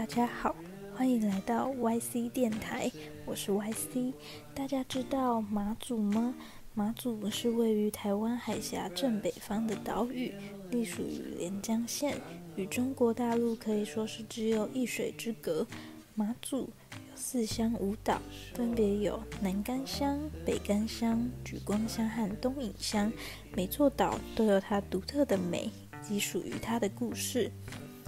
大家好，欢迎来到 YC 电台，我是 YC。大家知道马祖吗？马祖是位于台湾海峡正北方的岛屿，隶属于连江县，与中国大陆可以说是只有一水之隔。马祖有四乡五岛，分别有南干乡、北干乡、莒光乡和东引乡，每座岛都有它独特的美及属于它的故事。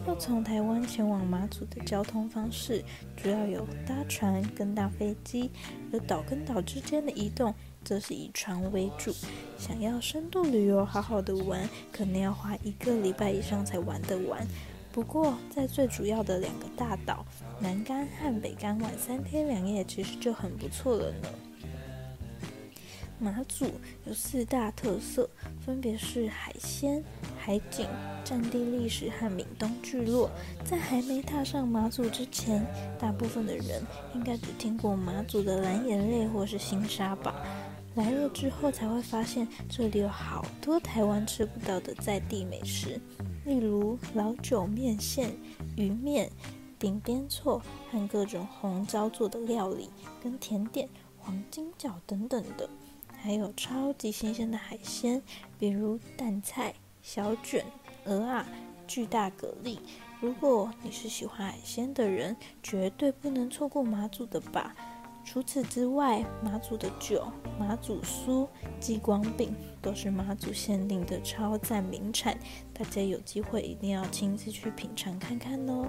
要从台湾前往马祖的交通方式，主要有搭船跟搭飞机；而岛跟岛之间的移动，则是以船为主。想要深度旅游，好好的玩，可能要花一个礼拜以上才玩得完。不过，在最主要的两个大岛南竿和北竿玩三天两夜，其实就很不错了呢。马祖有四大特色，分别是海鲜、海景、战地历史和闽东聚落。在还没踏上马祖之前，大部分的人应该只听过马祖的蓝眼泪或是新沙吧。来了之后才会发现，这里有好多台湾吃不到的在地美食，例如老酒面线、鱼面、顶边错和各种红糟做的料理跟甜点、黄金饺等等的。还有超级新鲜的海鲜，比如蛋菜、小卷、鹅啊、巨大蛤蜊。如果你是喜欢海鲜的人，绝对不能错过马祖的吧。除此之外，马祖的酒、马祖酥、鸡光饼都是马祖限定的超赞名产，大家有机会一定要亲自去品尝看看哦。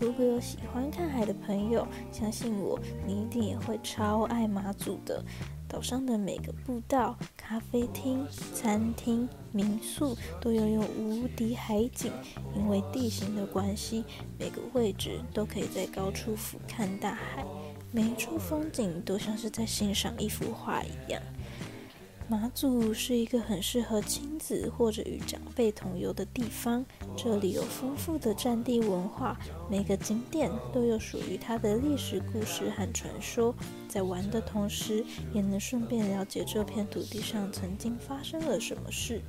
如果有喜欢看海的朋友，相信我，你一定也会超爱马祖的。岛上的每个步道、咖啡厅、餐厅、民宿都拥有无敌海景，因为地形的关系，每个位置都可以在高处俯瞰大海，每一处风景都像是在欣赏一幅画一样。马祖是一个很适合亲子或者与长辈同游的地方。这里有丰富的战地文化，每个景点都有属于它的历史故事和传说。在玩的同时，也能顺便了解这片土地上曾经发生了什么事。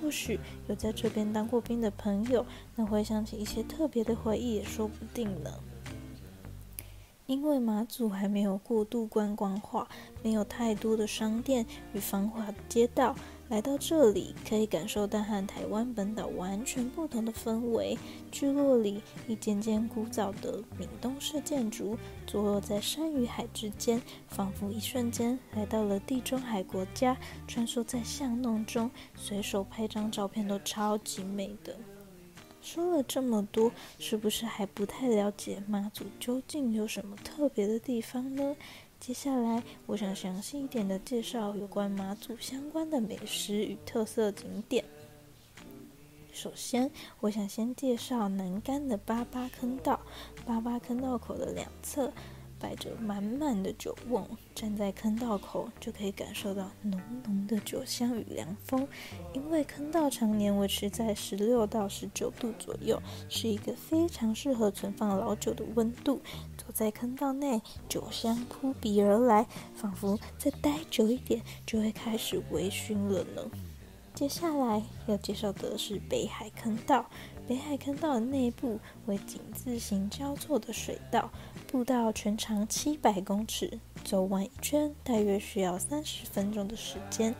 或许有在这边当过兵的朋友，能回想起一些特别的回忆，也说不定呢。因为马祖还没有过度观光化，没有太多的商店与繁华的街道，来到这里可以感受到和台湾本岛完全不同的氛围。聚落里一间间古早的闽东式建筑，坐落在山与海之间，仿佛一瞬间来到了地中海国家。穿梭在巷弄中，随手拍张照片都超级美的。说了这么多，是不是还不太了解妈祖究竟有什么特别的地方呢？接下来，我想详细一点的介绍有关妈祖相关的美食与特色景点。首先，我想先介绍南干的八八坑道，八八坑道口的两侧。摆着满满的酒瓮，站在坑道口就可以感受到浓浓的酒香与凉风。因为坑道常年维持在十六到十九度左右，是一个非常适合存放老酒的温度。走在坑道内，酒香扑鼻而来，仿佛再待久一点就会开始微醺了呢。接下来要介绍的是北海坑道。北海坑道的内部为井字形交错的水道，步道全长七百公尺，走完一圈大约需要三十分钟的时间，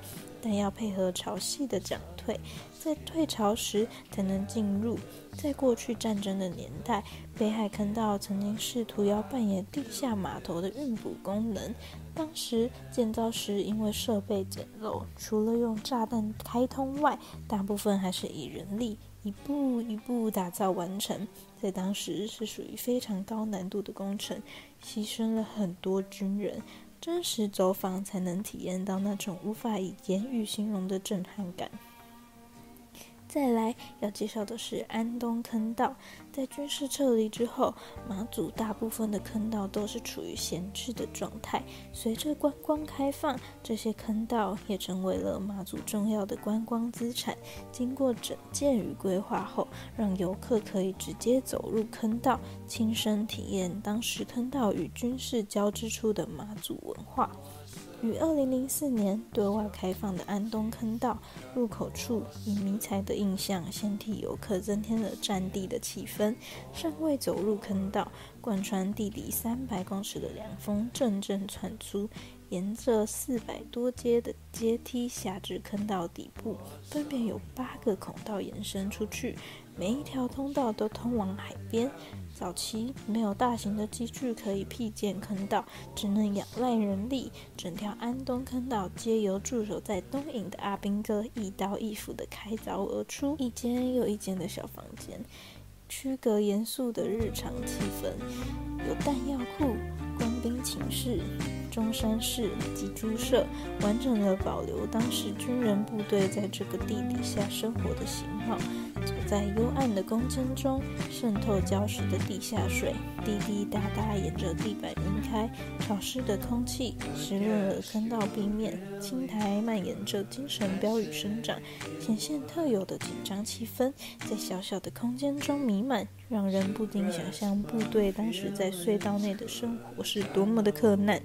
但要配合潮汐的涨退，在退潮时才能进入。在过去战争的年代，北海坑道曾经试图要扮演地下码头的运补功能，当时建造时因为设备简陋，除了用炸弹开通外，大部分还是以人力。一步一步打造完成，在当时是属于非常高难度的工程，牺牲了很多军人。真实走访才能体验到那种无法以言语形容的震撼感。再来要介绍的是安东坑道，在军事撤离之后，马祖大部分的坑道都是处于闲置的状态。随着观光开放，这些坑道也成为了马祖重要的观光资产。经过整建与规划后，让游客可以直接走入坑道，亲身体验当时坑道与军事交织出的马祖文化。于二零零四年对外开放的安东坑道入口处，以迷彩的印象先替游客增添了战地的气氛。尚未走入坑道，贯穿地底三百公尺的凉风阵阵窜出，沿着四百多阶的阶梯下至坑道底部，分别有八个孔道延伸出去，每一条通道都通往海边。早期没有大型的机具可以辟建坑道，只能仰赖人力。整条安东坑道皆由驻守在东营的阿兵哥一刀一斧地开凿而出，一间又一间的小房间，区隔严肃的日常气氛。有弹药库、官兵寝室、中山室及猪舍，完整的保留当时军人部队在这个地底下生活的形貌。在幽暗的空间中，渗透礁石的地下水滴滴答答沿着地板晕开，潮湿的空气湿润了坑道壁面。青苔蔓延着精神标语生长，显现特有的紧张气氛，在小小的空间中弥漫，让人不禁想象部队当时在隧道内的生活是多么的困难。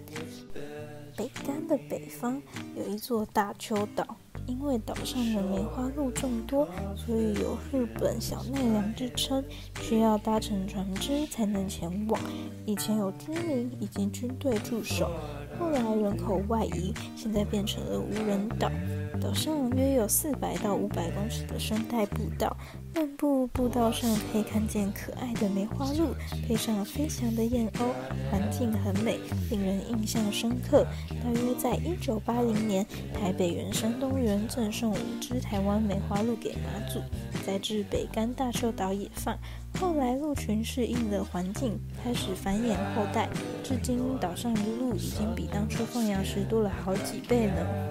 北干的北方有一座大丘岛。因为岛上的梅花鹿众多，所以有“日本小奈良”之称，需要搭乘船只才能前往。以前有居民以及军队驻守，后来人口外移，现在变成了无人岛。岛上约有四百到五百公尺的生态步道，漫步步道上可以看见可爱的梅花鹿，配上飞翔的燕鸥，环境很美，令人印象深刻。大约在一九八零年，台北原生动物园赠送五只台湾梅花鹿给马祖，再至北干大秀岛野放。后来鹿群适应了环境，开始繁衍后代，至今岛上的鹿已经比当初放养时多了好几倍呢。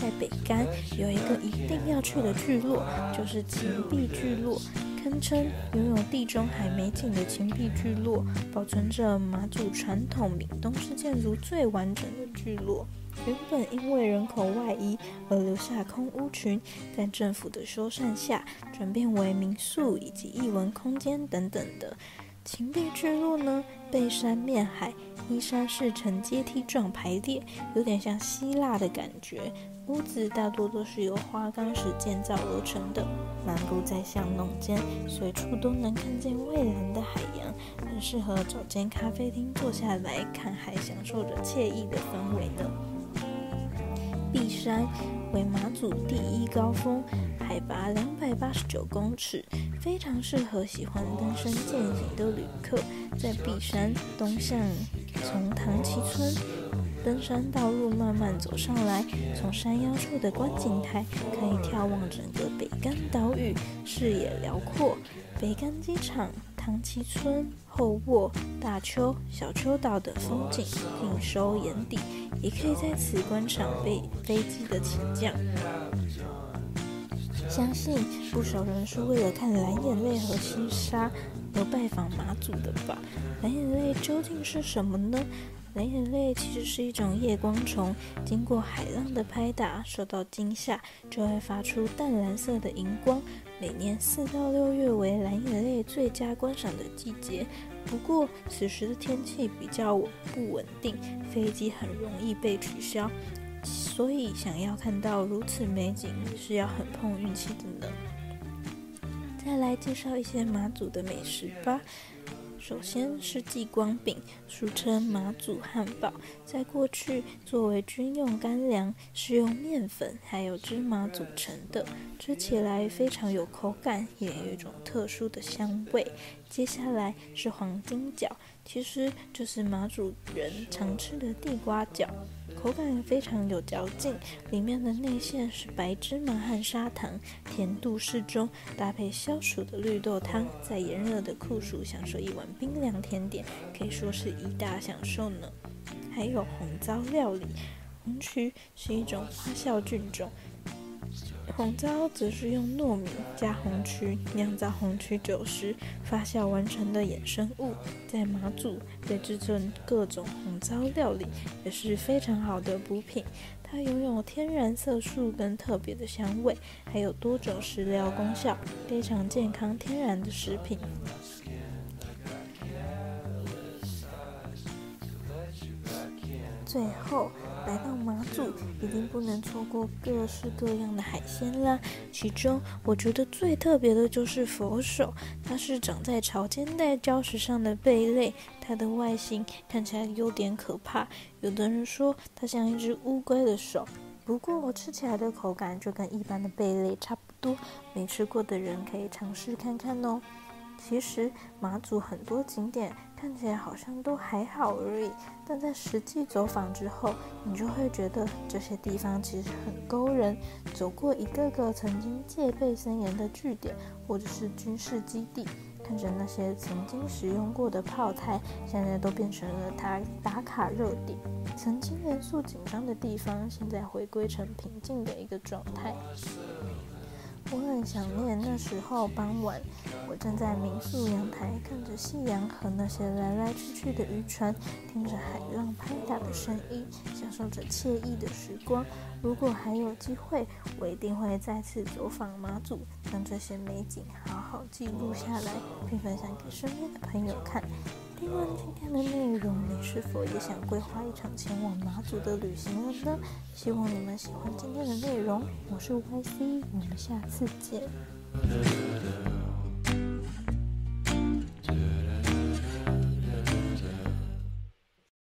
在北干有一个一定要去的聚落，就是秦壁聚落，堪称拥有地中海美景的秦壁聚落，保存着马祖传统闽东式建筑最完整的聚落。原本因为人口外移而留下空屋群，在政府的修缮下，转变为民宿以及艺文空间等等的。秦壁聚落呢，背山面海，依山势呈阶梯状排列，有点像希腊的感觉。屋子大多都是由花岗石建造而成的。漫步在巷弄间，随处都能看见蔚蓝的海洋，很适合找间咖啡厅坐下来看海，享受着惬意的氛围呢。碧山为马祖第一高峰，海拔两百八十九公尺，非常适合喜欢登山健行的旅客。在碧山东向，从唐崎村登山道路慢慢走上来，从山腰处的观景台可以眺望整个北干岛屿，视野辽阔。北干机场。唐崎村、后卧、大丘、小丘岛的风景尽收眼底，也可以在此观赏飞飞机的起降。相信不少人是为了看蓝眼泪和西沙而拜访马祖的吧？蓝眼泪究竟是什么呢？蓝眼泪其实是一种夜光虫，经过海浪的拍打，受到惊吓，就会发出淡蓝色的荧光。每年四到六月为蓝眼泪最佳观赏的季节。不过此时的天气比较不稳定，飞机很容易被取消，所以想要看到如此美景是要很碰运气的呢。再来介绍一些马祖的美食吧。首先是继光饼，俗称马祖汉堡，在过去作为军用干粮，是用面粉还有芝麻组成的，吃起来非常有口感，也有一种特殊的香味。接下来是黄金角，其实就是马祖人常吃的地瓜角。口感非常有嚼劲，里面的内馅是白芝麻和砂糖，甜度适中，搭配消暑的绿豆汤，在炎热的酷暑享受一碗冰凉甜点，可以说是一大享受呢。还有红糟料理，红曲是一种发酵菌种。红糟则是用糯米加红曲酿造红曲酒时发酵完成的衍生物，在马祖被制成各种红糟料理也是非常好的补品。它拥有天然色素跟特别的香味，还有多种食疗功效，非常健康天然的食品。最后来到马祖，一定不能错过各式各样的海鲜啦。其中我觉得最特别的就是佛手，它是长在潮间带礁石上的贝类，它的外形看起来有点可怕，有的人说它像一只乌龟的手。不过我吃起来的口感就跟一般的贝类差不多，没吃过的人可以尝试看看哦。其实马祖很多景点看起来好像都还好而已，但在实际走访之后，你就会觉得这些地方其实很勾人。走过一个个曾经戒备森严的据点或者是军事基地，看着那些曾经使用过的炮台，现在都变成了它打卡热点。曾经严肃紧张的地方，现在回归成平静的一个状态。我很想念那时候傍晚，我站在民宿阳台，看着夕阳和那些来来去去的渔船，听着海浪拍打的声音，享受着惬意的时光。如果还有机会，我一定会再次走访马祖，将这些美景好好记录下来，并分享给身边的朋友看。听完今天的内容，你是否也想规划一场前往马祖的旅行了呢？希望你们喜欢今天的内容。我是 YC，我们下次见。